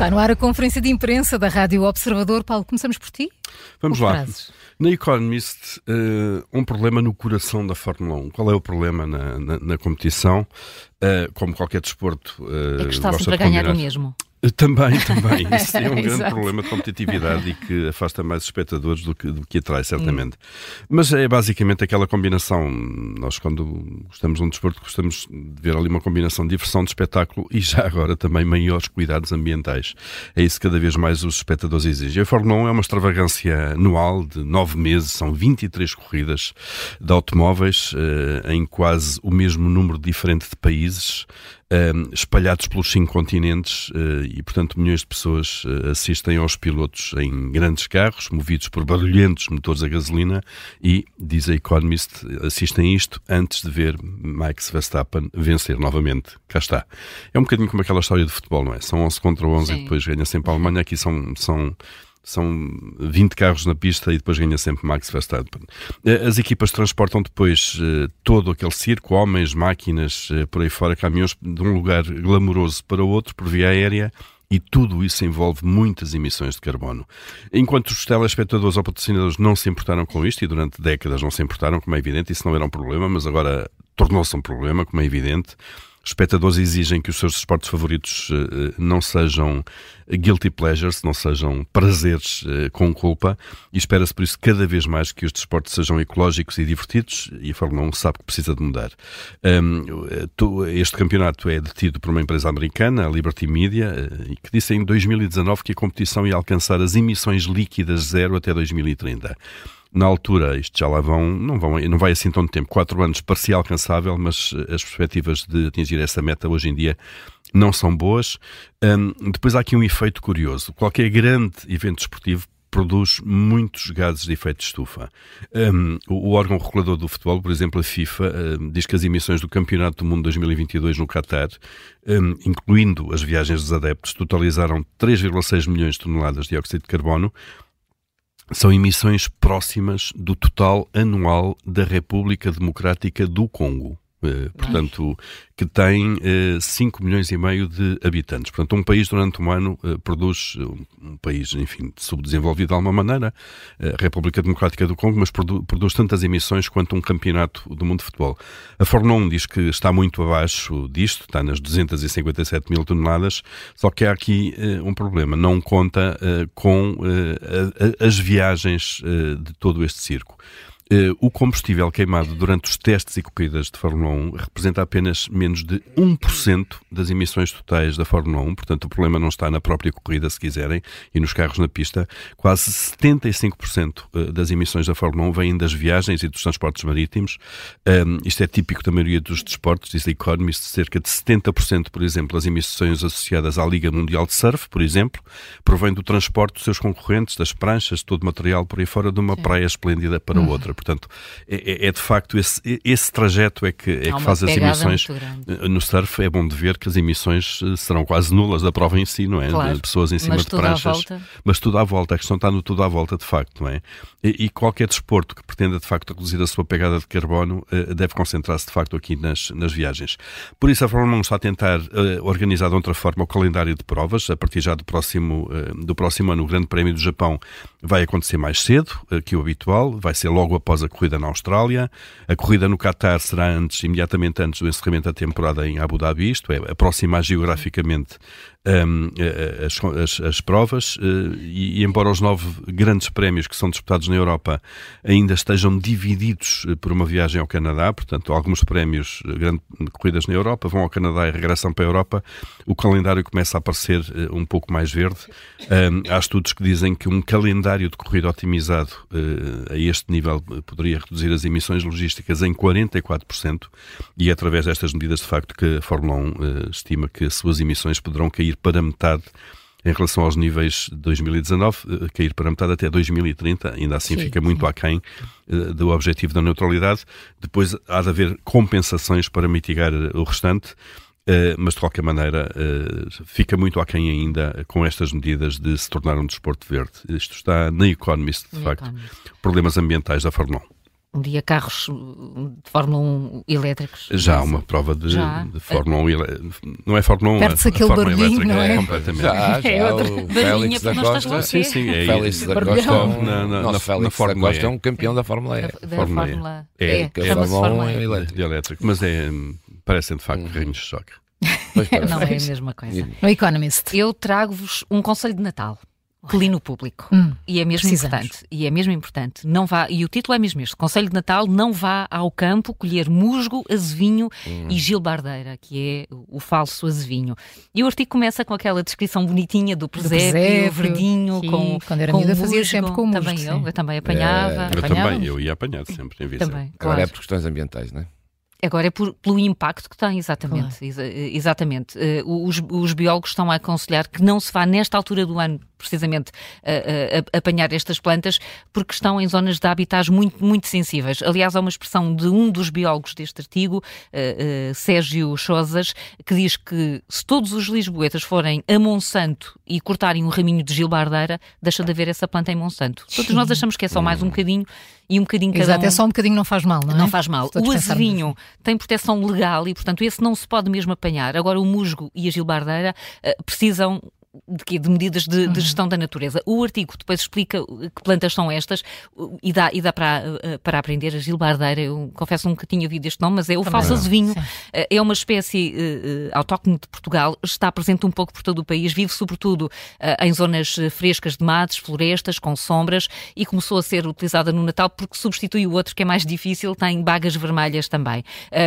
Está no ar a conferência de imprensa da Rádio Observador. Paulo, começamos por ti? Vamos Os lá. Na Economist, uh, um problema no coração da Fórmula 1. Qual é o problema na, na, na competição? Uh, como qualquer desporto. Uh, é que está sempre a ganhar o mesmo. Também, também. Isso é um grande problema de competitividade e que afasta mais espectadores do que, do que atrai, certamente. Hum. Mas é basicamente aquela combinação. Nós, quando gostamos de um desporto, gostamos de ver ali uma combinação de diversão, de espetáculo e já agora também maiores cuidados ambientais. É isso que cada vez mais os espectadores exigem. A Fórmula 1 é uma extravagância anual de nove meses, são 23 corridas de automóveis eh, em quase o mesmo número diferente de países uh, espalhados pelos cinco continentes uh, e, portanto, milhões de pessoas uh, assistem aos pilotos em grandes carros, movidos por barulhentos motores a gasolina e, diz a Economist, assistem isto antes de ver Max Verstappen vencer novamente. Cá está. É um bocadinho como aquela história de futebol, não é? São 11 contra 11 Sim. e depois ganha sempre a Alemanha. Aqui são, são são 20 carros na pista e depois ganha sempre Max Verstappen. Eh, as equipas transportam depois uh, todo aquele circo, homens, máquinas, uh, por aí fora, caminhões, de um lugar glamouroso para outro, por via aérea, e tudo isso envolve muitas emissões de carbono. Enquanto os telespectadores ou patrocinadores não se importaram com isto, e durante décadas não se importaram, como é evidente, isso não era um problema, mas agora tornou-se um problema, como é evidente, espectadores exigem que os seus esportes favoritos uh, não sejam guilty pleasures, não sejam prazeres uh, com culpa, e espera-se por isso cada vez mais que os desportos sejam ecológicos e divertidos, e a Fórmula 1 sabe que precisa de mudar. Um, este campeonato é detido por uma empresa americana, a Liberty Media, que disse em 2019 que a competição ia alcançar as emissões líquidas zero até 2030 na altura, isto já lá vão, não, vão, não vai assim tanto tempo, quatro anos parecia alcançável, mas eh, as perspectivas de atingir essa meta hoje em dia não são boas. Um, depois há aqui um efeito curioso. Qualquer grande evento desportivo produz muitos gases de efeito de estufa. Um, o, órgão regulador do futebol, por exemplo, a FIFA, um, diz que as emissões do Campeonato do Mundo 2022 no Qatar, um, incluindo as viagens dos adeptos, totalizaram 3,6 milhões de toneladas de dióxido de carbono, são emissões próximas do total anual da República Democrática do Congo. Uh, portanto, que tem uh, eh, 5 milhões e meio de habitantes. Portanto, um país durante um ano uh, produz, um país, enfim, subdesenvolvido de alguma maneira, a República Democrática do Congo, mas produ produz tantas emissões quanto um campeonato do mundo de futebol. A Fórmula 1 diz que está muito abaixo disto, está nas 257 mil toneladas, só que há aqui um problema, não conta com a, a, as viagens de todo este circo. Uh, o combustível queimado durante os testes e corridas de Fórmula 1 representa apenas menos de 1% das emissões totais da Fórmula 1, portanto o problema não está na própria corrida, se quiserem, e nos carros na pista. Quase 75% eh, das emissões da Fórmula 1 vêm das viagens e dos transportes marítimos. Um, isto é típico da maioria dos desportos, diz a Economist, cerca de 70%, por exemplo, das emissões associadas à Liga Mundial de Surf, por exemplo, provém do transporte dos seus concorrentes, das pranchas, todo o material por aí fora de uma Sim. praia esplêndida para uhum. outra. Portanto, é, é, é, de facto esse, esse trajeto é que, é que faz as emissões. Eh, no surf é bom de ver que as emissões eh, serão quase nulas da prova em si, não é? Claro. Pessoas em cima de pranchas. Mas tudo à volta. A questão está no tudo à volta, de facto, não é? E, e qualquer desporto que pretenda, de facto, reduzir a sua pegada de carbono uh, deve concentrar-se, de facto, aqui nas, nas viagens. Por isso, a Fórmula 1 está a tentar organizar de outra forma o calendário de provas. A partir já do próximo, do próximo ano, o Grande Prémio do Japão vai acontecer mais cedo que o habitual. Vai ser logo após a corrida corrida na Austrália. A corrida no Qatar será antes, imediatamente antes do encerramento da temporada em Abu Dhabi, isto é, aproximar geograficamente um, as, as, as, provas uh, e, e, embora os nove grandes prémios que são disputados na Europa ainda estejam divididos eh, por uma viagem ao Canadá, portanto, alguns prémios, eh, grandes corridas na Europa, vão ao Canadá e regressam para a Europa, o calendário começa a parecer uh, um pouco mais verde. Um, há estudos que dizem que um calendário de corrida otimizado uh, a este nível poderia reduzir as emissões logísticas em 44% e é através destas medidas, de facto, que a Fórmula 1 estima que as suas emissões poderão cair cair para metade em relação aos níveis de 2019, eh, cair para metade até 2030, ainda assim sim, fica muito sim. aquém uh, do objetivo da neutralidade. Depois há de haver compensações para mitigar eh, o restante. Uh, mas de qualquer maneira uh, fica muito aquém ainda com estas medidas de se tornar um desporto verde. Isto está na Economist, de na facto. Economist. Problemas ambientais da Fórmula 1. Um dia carros uh, de Fórmula 1 elétricos. Já há uma prova de, de Fórmula 1 não é Fórmula 1, Perde-se aquele barulhinho, não é? é completamente. Já, já, É outra o Félix da Costa. Sim, sim, é Félix da. Costa, é um- Na- na- nosso na- Félix na da Fórmula Costa é um campeão da Fórmula E. Da, da Fórmula. Fórmula É, E. que a Chama-se Fórmula Fórmula 1 E. é elétrico. de elétrico, mas é, hum, parecem de facto carrinhos de choque. Não é a mesma coisa. No Economist. Eu trago-vos um conselho de Natal. Clean o público. Hum, e é mesmo precisamos. importante. E é mesmo importante. Não vá, e o título é mesmo este: Conselho de Natal, não vá ao campo colher musgo, azevinho Hum. e gilbardeira, que é o falso azevinho. E o artigo começa com aquela descrição bonitinha do presépio, presépio, verdinho, que com. quando era com miúda fazia sempre com musgo, Também eu, sim. eu também apanhava. É, Eu também, eu ia apanhar sempre em. Também, Agora claro. é por questões ambientais, não é? Agora é por- pelo impacto que tem, exatamente. Exa- exatamente. Eh, os, os biólogos estão a aconselhar que não se vá, nesta altura do ano, precisamente, a- a- a- apanhar estas plantas, porque estão em zonas de habitats muito, muito sensíveis. Aliás, há uma expressão de um dos biólogos deste artigo, eh, eh, Sérgio Chosas, que diz que se todos os lisboetas forem a Monsanto e cortarem um raminho de gilbardeira, deixa de haver essa planta em Monsanto. Todos nós achamos que é só mais um bocadinho e um bocadinho cada Exato, um. é só um bocadinho, não faz mal, não é? Não faz mal. O azevinho tem proteção legal e, portanto, esse não se pode mesmo apanhar. Agora, o musgo e a gilbardeira eh, precisam de, quê? de medidas de, Uhum. de gestão da natureza. O artigo depois explica que plantas são estas uh, e dá, e dá para, uh, para aprender a gilbardeira. Eu confesso nunca tinha ouvido este nome, mas é o falso azevinho. Sim. Uh, É uma espécie uh, uh, autóctone de Portugal, está presente um pouco por todo o país, vive sobretudo uh, em zonas uh, frescas de matos, florestas, com sombras e começou a ser utilizada no Natal porque substitui o outro que é mais difícil, tem bagas vermelhas também.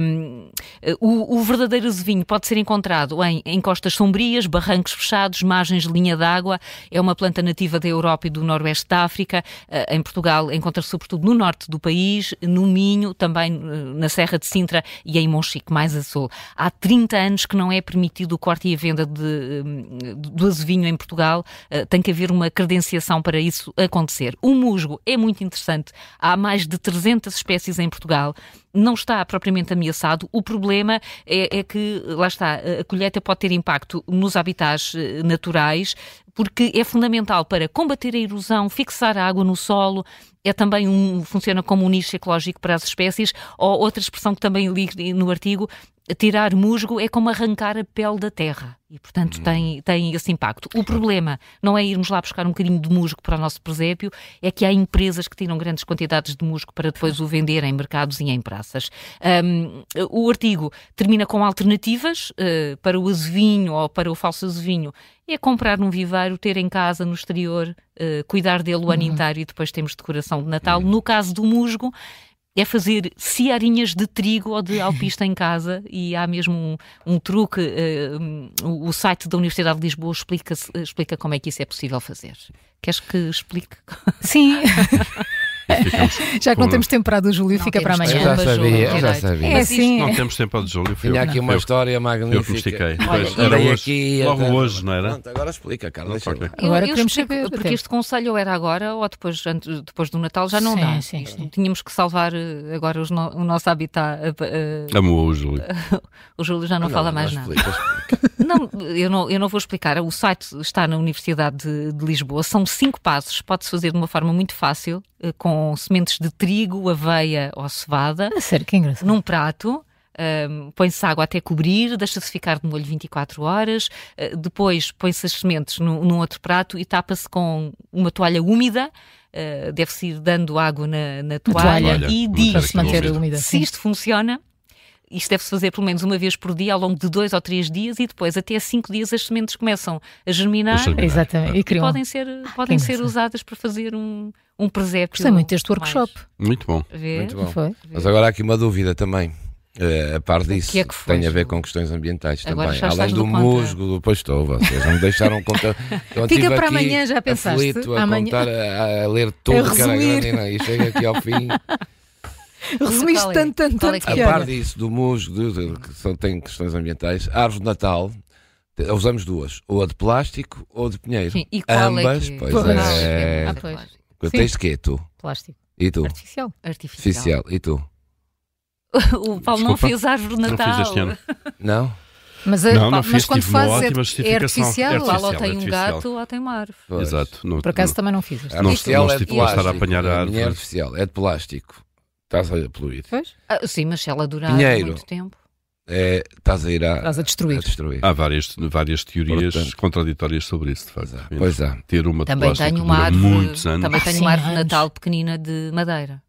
Um, uh, o, o verdadeiro azevinho pode ser encontrado em, em costas sombrias, barrancos fechados, margens de linha d'água. É uma planta nativa da Europa e do Noroeste da África. Uh, em Portugal encontra-se sobretudo no norte do país, no Minho, também uh, na Serra de Sintra e em Monchique, mais a sul. Há 30 anos que não é permitido o corte e a venda de, um, do azevinho em Portugal. Tem que haver uma credenciação para isso acontecer. O musgo é muito interessante. Há mais de 300 espécies em Portugal não está propriamente ameaçado. O problema é, é, que, lá está, a colheita pode ter impacto nos habitats eh, naturais, porque é fundamental para combater a erosão, fixar a água no solo. É também um, funciona como um nicho ecológico para as espécies, ou outra expressão que também li no artigo, tirar musgo é como arrancar a pele da terra e, portanto, tem, tem esse impacto. O problema não é irmos lá buscar um bocadinho de musgo para o nosso presépio, é que há empresas que tiram grandes quantidades de musgo para depois o vender em mercados e em praças. Um, o artigo termina com alternativas uh, para o azevinho ou para o falso azevinho. É comprar num viveiro, ter em casa, no exterior, uh, cuidar dele o ano Uhum. inteiro e depois temos decoração de Natal. No caso do musgo, é fazer ciarinhas de trigo ou de alpista em casa e há mesmo um, um truque. uh, um, o site da Universidade de Lisboa explica, explica como é que isso é possível fazer. Queres que explique? Sim. Ficamos Já que não temos tempo para a do Júlio, Não fica para temos Eu amanhã. já Mas, sabia, eu já é sabia. É Mas isto sim. Não temos tempo ao de Júlio. foi Tinha eu- aqui uma eu- história magnífica. Eu que me estiquei. Era hoje, aqui logo hoje, não era? Pronto, agora explica, lá. Agora eu, eu queremos saber do porque tempo. este conselho ou era agora ou depois, antes- depois do Natal já não Sim, dá. sim, Isto- sim. Tínhamos que salvar eh, agora os no- o nosso habitat. eh, eh, Amou o Júlio. o Júlio já não, fala mais não nada. explica, explica. Não, eu não, eu não vou explicar. O site está na Universidade de, de Lisboa. São cinco passos. Pode-se fazer de uma forma muito fácil, com sementes de trigo, aveia ou cevada, A sério, que engraçado. num prato. ahm, põe-se água até cobrir, deixa-se ficar de molho 24 horas, eh, depois põe-se as sementes num, num outro prato e tapa-se com uma toalha úmida. eh, Deve-se ir dando água na, na toalha, toalha. e diz Para se manter úmida. se isto funciona, isto deve-se fazer pelo menos uma vez por dia ao longo de dois ou três dias e depois até cinco dias as sementes começam a germinar A germinar. Exatamente. E e criam. podem ser, podem ser usadas para fazer um, um presépio. Gostei muito deste mais- workshop. Muito bom. Vê? Muito bom. Foi. Mas agora há aqui uma dúvida também. Eh, a par disso, que é que foi, tem a ver com questões ambientais Agora também. Além do musgo, depois estou, vocês não me deixaram contar. Fica para aqui amanhã, já pensaste? aflito a Amanhã- contar, a, a ler tudo que era resumir. grande não, e chega aqui ao fim. Resumiste é? tanto, tanto, é tanto que A par disso, do musgo, de- de- que são, tem questões ambientais, árvores de Natal, usamos duas, ou a de plástico ou a de pinheiro. Sim, e qual Ambas, é que... pois Pois. é. Ah, pois. plástico. Tens de quê, tu? Plástico. E tu? Artificial. Artificial. Oficial. E tu? o Paulo não Desculpa. fez árvore de Não Natal. fiz este ano. Não? Mas, a- Não, não mas fiz, quando fazes é, é artificial. É O Paulo ou artificial, tem um artificial. gato ou tem uma árvore. Pois. Exato. Não, Por acaso não- também não fiz Não- artificial não é de estive a estar a plástico. apanhar a árvore. é artificial, é de plástico. Estás a poluir. Pois, Ah, sim, mas se ela durar Pinheiro. muito tempo. É, estás a ir a, estás a destruir. a destruir. Há várias, várias teorias Portanto- contraditórias sobre isso, de facto. Pois há, há. Ter uma Também tenho que uma árvore, muitos anos. também Ah, tenho sim, uma árvore de. Natal pequenina de madeira.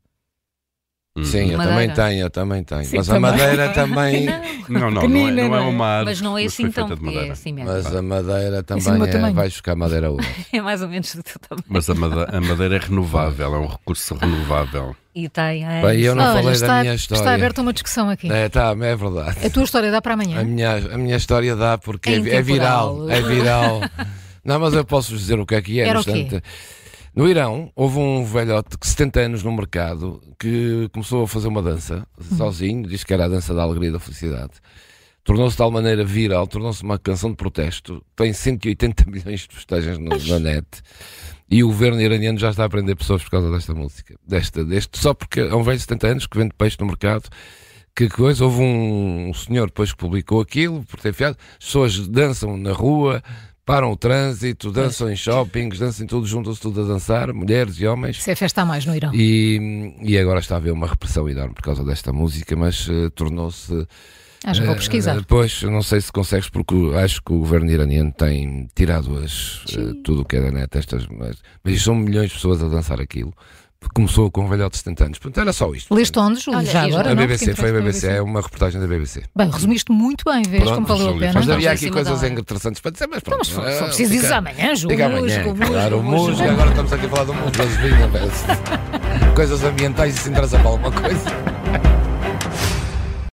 Sim, eu Madeira. também tenho, eu também tenho. Sim, mas a também. madeira também. Não, não, não é, não é não é? uma árvore. Mas não é assim tão é assim mesmo. Mas a madeira também é, vais buscar madeira hoje. É mais ou menos do teu tamanho. Mas a madeira, a madeira é renovável, é um recurso renovável. E tem. é, Bem, eu não Olha, falei está, da minha história. está aberta uma discussão aqui. É, tá, é verdade. A tua história dá para A amanhã. minha, a minha história dá porque É é, é viral. É viral. Não, mas eu posso vos dizer o que é que é. Era o quê? No Irão, houve um velhote de 70 anos no mercado que começou a fazer uma dança Hum. sozinho, disse que era a dança da alegria e da felicidade. Tornou-se de tal maneira viral, tornou-se uma canção de protesto, tem 180 milhões de postagens no- na net. E o governo iraniano já está a prender pessoas por causa desta música. Desta, deste, só porque é um velho de 70 anos que vende peixe no mercado. Que coisa, houve um, um senhor depois que publicou aquilo, por ter fiado. As pessoas dançam na rua, param o trânsito, dançam em shoppings, dançam em tudo, juntam-se tudo a dançar, mulheres e homens. Se é festa a mais no Irão. E, e agora está a haver uma repressão enorme por causa desta música, mas eh, tornou-se. Ah, já vou eh, pesquisar. pois, eu não sei se consegues, porque acho que o governo iraniano tem tirado as, eh, tudo o que é da net, estas, mas, mas isto são milhões de pessoas a dançar aquilo. Começou com um velhote de 70 anos. Portanto, era só isto. Leste onde, Júlio? Olha, já agora A não, BBC, porque foi a BBC, é uma reportagem da BBC. Bem, resumiste muito bem, vês Pronto, como valeu a pena. Mas havia aqui coisas hora. interessantes para dizer, mas Então, pronto. mas só, só eh, preciso dizer amanhã, Júlio. Fica amanhã. música, Claro, o música, agora estamos aqui a falar do mundo das vinhas. Coisas ambientais, isso interessa para alguma coisa.